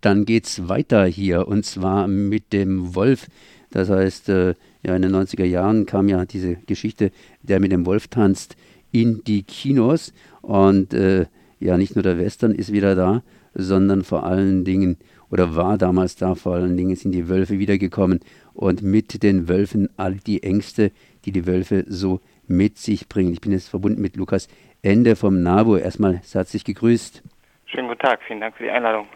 Dann geht's weiter hier und zwar mit dem Wolf. Das heißt, äh, ja, in den 90er Jahren kam ja diese Geschichte, der mit dem Wolf tanzt, in die Kinos. Und äh, ja, nicht nur der Western ist wieder da, sondern vor allen Dingen, oder war damals da, vor allen Dingen sind die Wölfe wiedergekommen und mit den Wölfen all die Ängste, die die Wölfe so mit sich bringen. Ich bin jetzt verbunden mit Lukas Ende vom NABU. Erstmal herzlich gegrüßt. Schönen guten Tag, vielen Dank für die Einladung.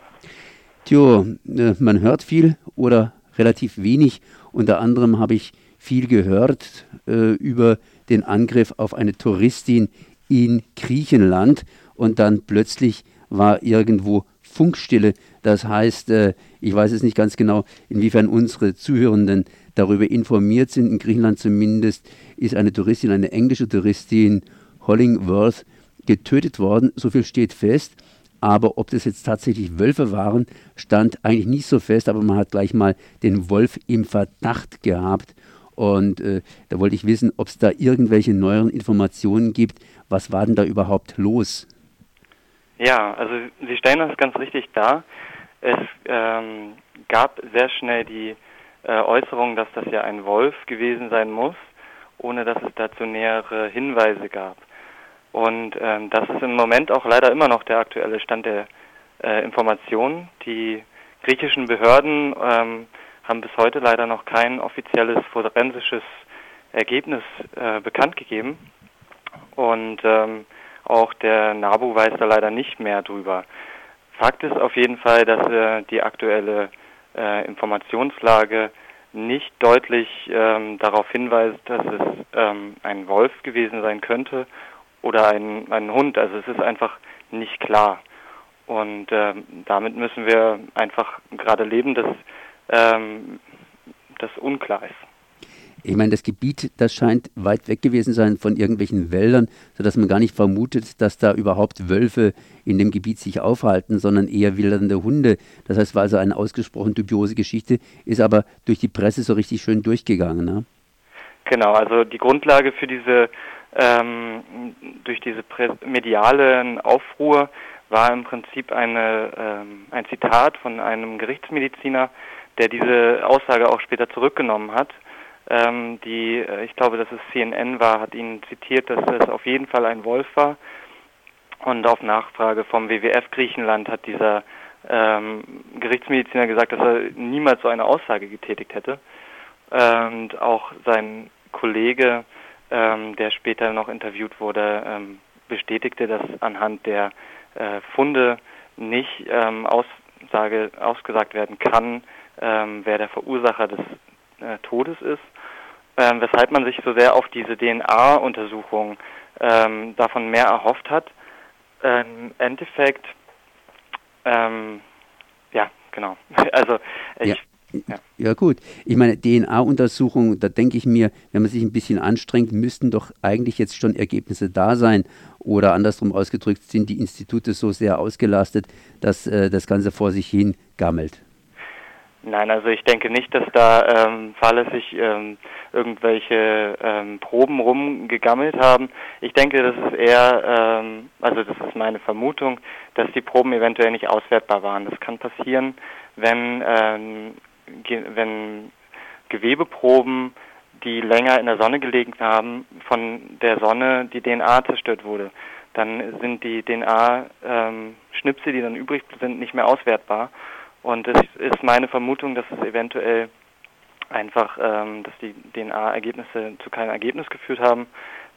Tjo, äh, man hört viel oder relativ wenig. Unter anderem habe ich viel gehört äh, über den Angriff auf eine Touristin in Griechenland und dann plötzlich war irgendwo Funkstille. Das heißt, äh, ich weiß es nicht ganz genau, inwiefern unsere Zuhörenden darüber informiert sind. In Griechenland zumindest ist eine Touristin, eine englische Touristin, Hollingworth, getötet worden. So viel steht fest. Aber ob das jetzt tatsächlich Wölfe waren, stand eigentlich nicht so fest. Aber man hat gleich mal den Wolf im Verdacht gehabt. Und äh, da wollte ich wissen, ob es da irgendwelche neueren Informationen gibt. Was war denn da überhaupt los? Ja, also Sie stellen das ganz richtig dar. Es ähm, gab sehr schnell die äh, Äußerung, dass das ja ein Wolf gewesen sein muss, ohne dass es dazu nähere Hinweise gab. Und ähm, das ist im Moment auch leider immer noch der aktuelle Stand der äh, Informationen. Die griechischen Behörden ähm, haben bis heute leider noch kein offizielles forensisches Ergebnis äh, bekannt gegeben. Und ähm, auch der NABU weiß da leider nicht mehr drüber. Fakt ist auf jeden Fall, dass äh, die aktuelle äh, Informationslage nicht deutlich ähm, darauf hinweist, dass es ähm, ein Wolf gewesen sein könnte oder ein, ein Hund. Also es ist einfach nicht klar. Und ähm, damit müssen wir einfach gerade leben, dass ähm, das unklar ist. Ich meine, das Gebiet, das scheint weit weg gewesen sein von irgendwelchen Wäldern, sodass man gar nicht vermutet, dass da überhaupt Wölfe in dem Gebiet sich aufhalten, sondern eher wildernde Hunde. Das heißt, war also eine ausgesprochen dubiose Geschichte, ist aber durch die Presse so richtig schön durchgegangen. Ne? Genau, also die Grundlage für diese, ähm, durch diese medialen Aufruhr war im Prinzip eine, ähm, ein Zitat von einem Gerichtsmediziner, der diese Aussage auch später zurückgenommen hat ähm, die, äh, ich glaube, dass es CNN war, hat ihn zitiert, dass es auf jeden Fall ein Wolf war. Und auf Nachfrage vom WWF Griechenland hat dieser ähm, Gerichtsmediziner gesagt, dass er niemals so eine Aussage getätigt hätte. Und auch sein Kollege, ähm, der später noch interviewt wurde, ähm, bestätigte, dass anhand der äh, Funde nicht ähm, Aussage, ausgesagt werden kann, ähm, wer der Verursacher des äh, Todes ist ähm, weshalb man sich so sehr auf diese DNA-Untersuchung ähm, davon mehr erhofft hat. Im Endeffekt, ja, genau. Also ich, ja. Ja. ja. gut. Ich meine, DNA-Untersuchungen, da denke ich mir, wenn man sich ein bisschen anstrengt, müssten doch eigentlich jetzt schon Ergebnisse da sein. Oder andersrum ausgedrückt, sind die Institute so sehr ausgelastet, dass äh, das Ganze vor sich hin gammelt. Nein, also ich denke nicht, dass da ähm, fahrlässig ähm, irgendwelche ähm, Proben rumgegammelt haben. Ich denke, das ist eher, ähm, also das ist meine Vermutung, dass die Proben eventuell nicht auswertbar waren. Das kann passieren, wenn, ähm, wenn Gewebeproben, die länger in der Sonne gelegen haben, von der Sonne die DNA zerstört wurde. Dann sind die DNA-Schnipsel, ähm, die dann übrig sind, nicht mehr auswertbar. Und es ist meine Vermutung, dass es eventuell einfach, ähm, dass die DNA-Ergebnisse zu keinem Ergebnis geführt haben.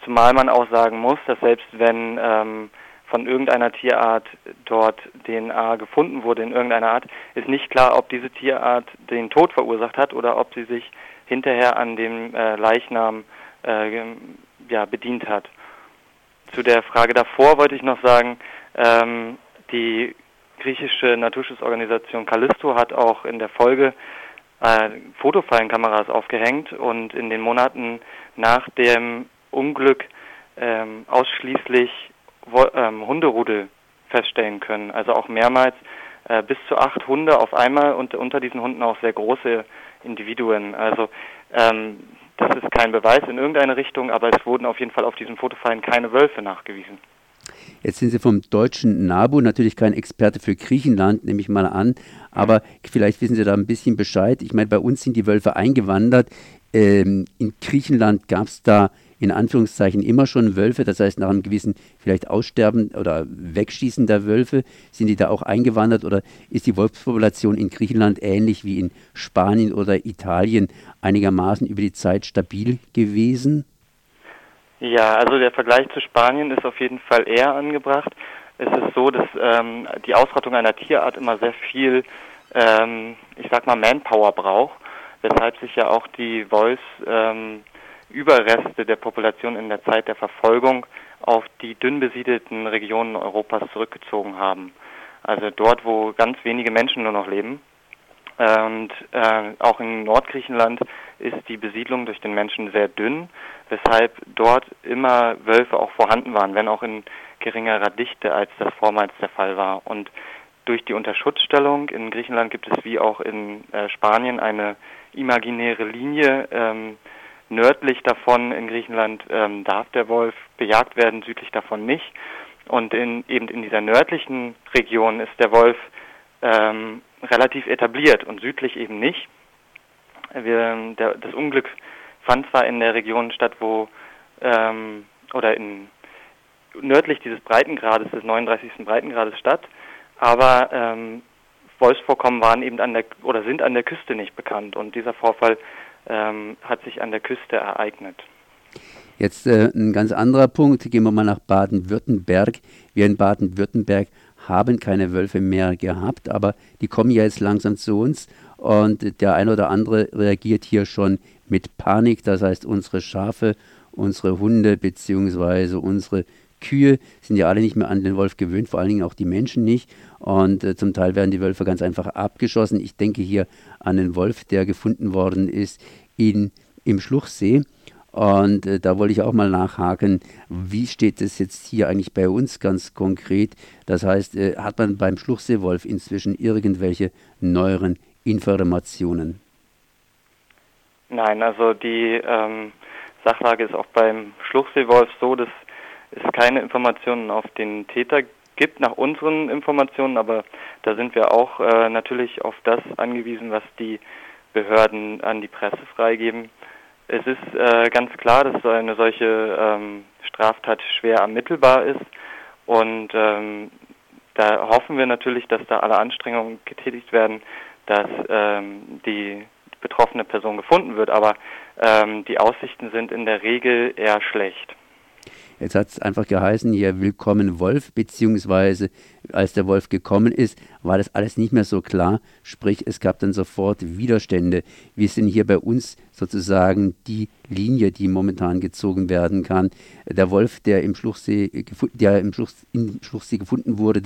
Zumal man auch sagen muss, dass selbst wenn ähm, von irgendeiner Tierart dort DNA gefunden wurde in irgendeiner Art, ist nicht klar, ob diese Tierart den Tod verursacht hat oder ob sie sich hinterher an dem äh, Leichnam äh, ja, bedient hat. Zu der Frage davor wollte ich noch sagen, ähm, die griechische Naturschutzorganisation Callisto hat auch in der Folge äh, Fotofallenkameras aufgehängt und in den Monaten nach dem Unglück ähm, ausschließlich Hunderudel feststellen können. Also auch mehrmals äh, bis zu acht Hunde auf einmal und unter diesen Hunden auch sehr große Individuen. Also ähm, das ist kein Beweis in irgendeine Richtung, aber es wurden auf jeden Fall auf diesen Fotofallen keine Wölfe nachgewiesen. Jetzt sind Sie vom deutschen NABU natürlich kein Experte für Griechenland, nehme ich mal an, aber vielleicht wissen Sie da ein bisschen Bescheid. Ich meine, bei uns sind die Wölfe eingewandert. Ähm, in Griechenland gab es da in Anführungszeichen immer schon Wölfe, das heißt nach einem gewissen vielleicht Aussterben oder Wegschießen der Wölfe, sind die da auch eingewandert oder ist die Wolfspopulation in Griechenland ähnlich wie in Spanien oder Italien einigermaßen über die Zeit stabil gewesen? Ja, also der Vergleich zu Spanien ist auf jeden Fall eher angebracht. Es ist so, dass ähm, die Ausrottung einer Tierart immer sehr viel, ähm, ich sag mal, Manpower braucht, weshalb sich ja auch die Wolfsüberreste ähm, der Population in der Zeit der Verfolgung auf die dünn besiedelten Regionen Europas zurückgezogen haben. Also dort, wo ganz wenige Menschen nur noch leben. Und äh, auch in Nordgriechenland ist die Besiedlung durch den Menschen sehr dünn, weshalb dort immer Wölfe auch vorhanden waren, wenn auch in geringerer Dichte, als das vormals der Fall war. Und durch die Unterschutzstellung in Griechenland gibt es wie auch in äh, Spanien eine imaginäre Linie. Ähm, nördlich davon in Griechenland ähm, darf der Wolf bejagt werden, südlich davon nicht. Und in, eben in dieser nördlichen Region ist der Wolf ähm, relativ etabliert und südlich eben nicht. Wir, der, das Unglück fand zwar in der Region statt, wo ähm, oder in nördlich dieses Breitengrades, des 39. Breitengrades statt, aber ähm, Wolfsvorkommen waren eben an der oder sind an der Küste nicht bekannt und dieser Vorfall ähm, hat sich an der Küste ereignet. Jetzt äh, ein ganz anderer Punkt, gehen wir mal nach Baden-Württemberg. Wir in Baden-Württemberg haben keine Wölfe mehr gehabt, aber die kommen ja jetzt langsam zu uns und der eine oder andere reagiert hier schon mit Panik. Das heißt, unsere Schafe, unsere Hunde bzw. unsere Kühe sind ja alle nicht mehr an den Wolf gewöhnt, vor allen Dingen auch die Menschen nicht. Und äh, zum Teil werden die Wölfe ganz einfach abgeschossen. Ich denke hier an den Wolf, der gefunden worden ist in, im Schluchsee. Und äh, da wollte ich auch mal nachhaken, wie steht es jetzt hier eigentlich bei uns ganz konkret? Das heißt, äh, hat man beim Schluchseewolf inzwischen irgendwelche neueren Informationen? Nein, also die ähm, Sachlage ist auch beim Schluchseewolf so, dass es keine Informationen auf den Täter gibt nach unseren Informationen, aber da sind wir auch äh, natürlich auf das angewiesen, was die Behörden an die Presse freigeben. Es ist äh, ganz klar, dass eine solche ähm, Straftat schwer ermittelbar ist und ähm, da hoffen wir natürlich, dass da alle Anstrengungen getätigt werden, dass ähm, die betroffene Person gefunden wird, aber ähm, die Aussichten sind in der Regel eher schlecht. Jetzt hat es einfach geheißen, hier willkommen Wolf, beziehungsweise als der Wolf gekommen ist, war das alles nicht mehr so klar. Sprich, es gab dann sofort Widerstände. Wir sind hier bei uns sozusagen die Linie, die momentan gezogen werden kann. Der Wolf, der im Schluchsee, der im, Schluch, im Schluchsee gefunden wurde,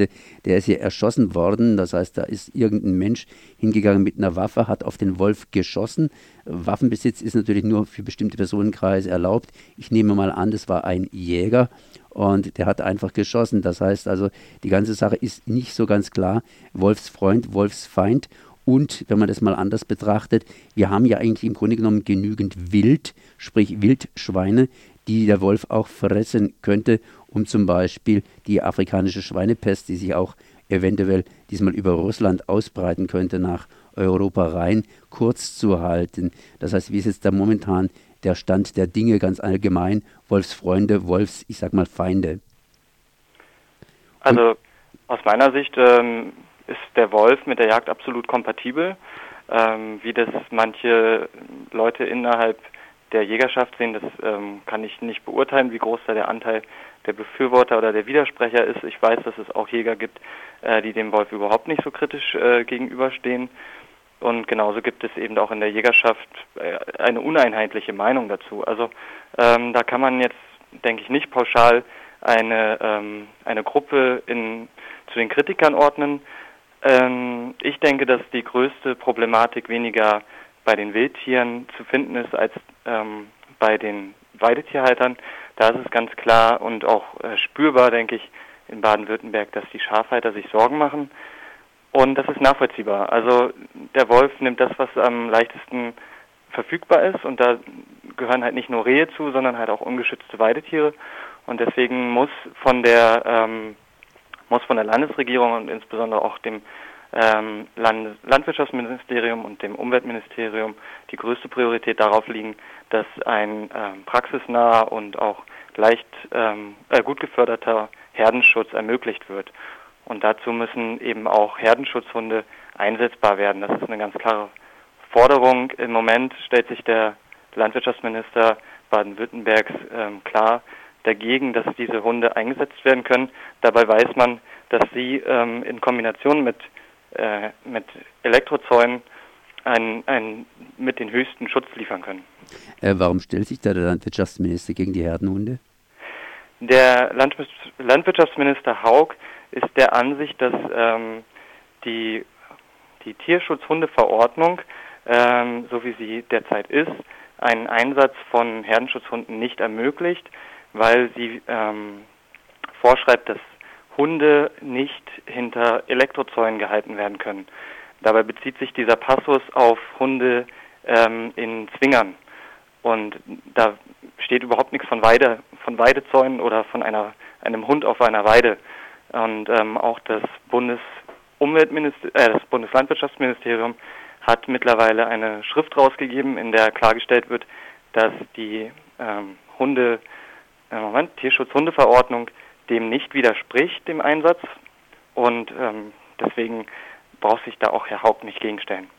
der ist hier erschossen worden. Das heißt, da ist irgendein Mensch hingegangen mit einer Waffe, hat auf den Wolf geschossen. Waffenbesitz ist natürlich nur für bestimmte Personenkreise erlaubt. Ich nehme mal an, das war ein Jäger und der hat einfach geschossen. Das heißt also, die ganze Sache ist nicht so ganz klar. Wolfsfreund, Wolfsfeind. Und wenn man das mal anders betrachtet, wir haben ja eigentlich im Grunde genommen genügend Wild, sprich Wildschweine, die der Wolf auch fressen könnte, um zum Beispiel die afrikanische Schweinepest, die sich auch eventuell diesmal über Russland ausbreiten könnte, nach Europa rein, kurz zu halten. Das heißt, wie ist jetzt da momentan der Stand der Dinge ganz allgemein, Wolfsfreunde, Wolfs, ich sag mal, Feinde? Also aus meiner Sicht ähm, ist der Wolf mit der Jagd absolut kompatibel. Ähm, wie das manche Leute innerhalb der Jägerschaft sehen, das ähm, kann ich nicht beurteilen, wie groß da der Anteil der Befürworter oder der Widersprecher ist. Ich weiß, dass es auch Jäger gibt, äh, die dem Wolf überhaupt nicht so kritisch äh, gegenüberstehen. Und genauso gibt es eben auch in der Jägerschaft äh, eine uneinheitliche Meinung dazu. Also ähm, da kann man jetzt, denke ich, nicht pauschal eine, ähm, eine Gruppe in, zu den Kritikern ordnen. Ähm, ich denke, dass die größte Problematik weniger bei den Wildtieren zu finden ist als ähm, bei den Weidetierhaltern. Da ist es ganz klar und auch äh, spürbar, denke ich, in Baden-Württemberg, dass die Schafhalter sich Sorgen machen. Und das ist nachvollziehbar. Also der Wolf nimmt das, was am leichtesten verfügbar ist und da gehören halt nicht nur Rehe zu, sondern halt auch ungeschützte Weidetiere. Und deswegen muss von der ähm, muss von der Landesregierung und insbesondere auch dem ähm, Land Landwirtschaftsministerium und dem Umweltministerium die größte Priorität darauf liegen, dass ein ähm, praxisnaher und auch leicht ähm, äh, gut geförderter Herdenschutz ermöglicht wird. Und dazu müssen eben auch Herdenschutzhunde einsetzbar werden. Das ist eine ganz klare Forderung. Im Moment stellt sich der Landwirtschaftsminister Baden-Württembergs ähm, klar dagegen, dass diese Hunde eingesetzt werden können. Dabei weiß man, dass sie ähm, in Kombination mit, äh, mit Elektrozäunen ein, ein, mit den höchsten Schutz liefern können. Äh, warum stellt sich da der Landwirtschaftsminister gegen die Herdenhunde? Der Landwirtschaftsminister Haug ist der Ansicht, dass ähm, die, die Tierschutzhundeverordnung, ähm, so wie sie derzeit ist, einen Einsatz von Herdenschutzhunden nicht ermöglicht, weil sie ähm, vorschreibt, dass Hunde nicht hinter Elektrozäunen gehalten werden können. Dabei bezieht sich dieser Passus auf Hunde ähm, in Zwingern. Und da steht überhaupt nichts von Weide, von Weidezäunen oder von einer, einem Hund auf einer Weide. Und ähm, auch das Bundesumweltminister, äh, das Bundeslandwirtschaftsministerium hat mittlerweile eine Schrift rausgegeben, in der klargestellt wird, dass die ähm, Hunde, äh, Moment, Tierschutzhundeverordnung dem nicht widerspricht, dem Einsatz. Und ähm, deswegen braucht sich da auch Herr Haupt nicht gegenstellen.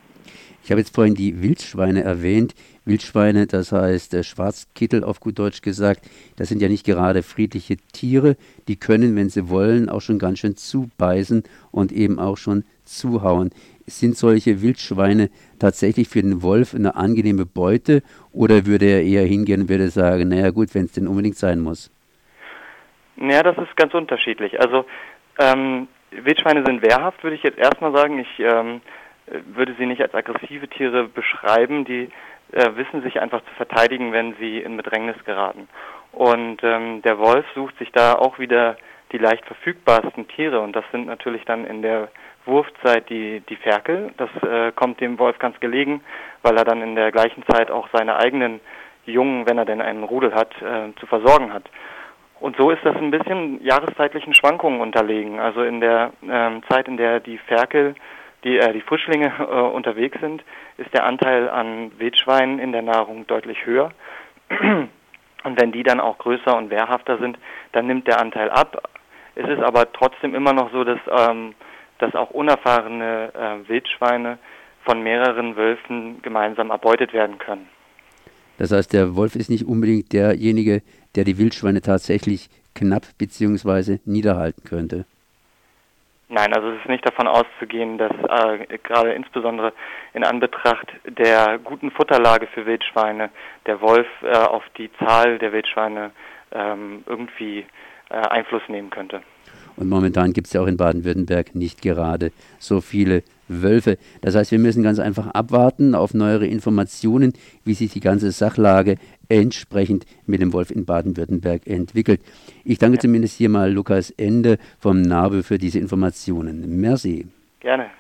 Ich habe jetzt vorhin die Wildschweine erwähnt. Wildschweine, das heißt äh, Schwarzkittel auf gut Deutsch gesagt, das sind ja nicht gerade friedliche Tiere. Die können, wenn sie wollen, auch schon ganz schön zubeißen und eben auch schon zuhauen. Sind solche Wildschweine tatsächlich für den Wolf eine angenehme Beute oder würde er eher hingehen und würde sagen, naja gut, wenn es denn unbedingt sein muss? Ja, das ist ganz unterschiedlich. Also ähm, Wildschweine sind wehrhaft, würde ich jetzt erstmal sagen. Ich ähm, würde sie nicht als aggressive Tiere beschreiben. Die äh, wissen sich einfach zu verteidigen, wenn sie in Bedrängnis geraten. Und ähm, der Wolf sucht sich da auch wieder die leicht verfügbarsten Tiere und das sind natürlich dann in der Wurfzeit die, die Ferkel. Das äh, kommt dem Wolf ganz gelegen, weil er dann in der gleichen Zeit auch seine eigenen Jungen, wenn er denn einen Rudel hat, äh, zu versorgen hat. Und so ist das ein bisschen jahreszeitlichen Schwankungen unterlegen. Also in der ähm, Zeit, in der die Ferkel, die, äh, die Frischlinge äh, unterwegs sind, ist der Anteil an Wildschweinen in der Nahrung deutlich höher. Und wenn die dann auch größer und wehrhafter sind, dann nimmt der Anteil ab. Es ist aber trotzdem immer noch so, dass, ähm, dass auch unerfahrene äh, Wildschweine von mehreren Wölfen gemeinsam erbeutet werden können. Das heißt, der Wolf ist nicht unbedingt derjenige, der die Wildschweine tatsächlich knapp bzw. niederhalten könnte. Nein, also es ist nicht davon auszugehen, dass äh, gerade insbesondere in Anbetracht der guten Futterlage für Wildschweine der Wolf äh, auf die Zahl der Wildschweine ähm, irgendwie äh, Einfluss nehmen könnte. Und momentan gibt es ja auch in Baden-Württemberg nicht gerade so viele Wölfe. Das heißt, wir müssen ganz einfach abwarten auf neuere Informationen, wie sich die ganze Sachlage entsprechend mit dem Wolf in Baden-Württemberg entwickelt. Ich danke zumindest hier mal Lukas Ende vom NABE für diese Informationen. Merci. Gerne.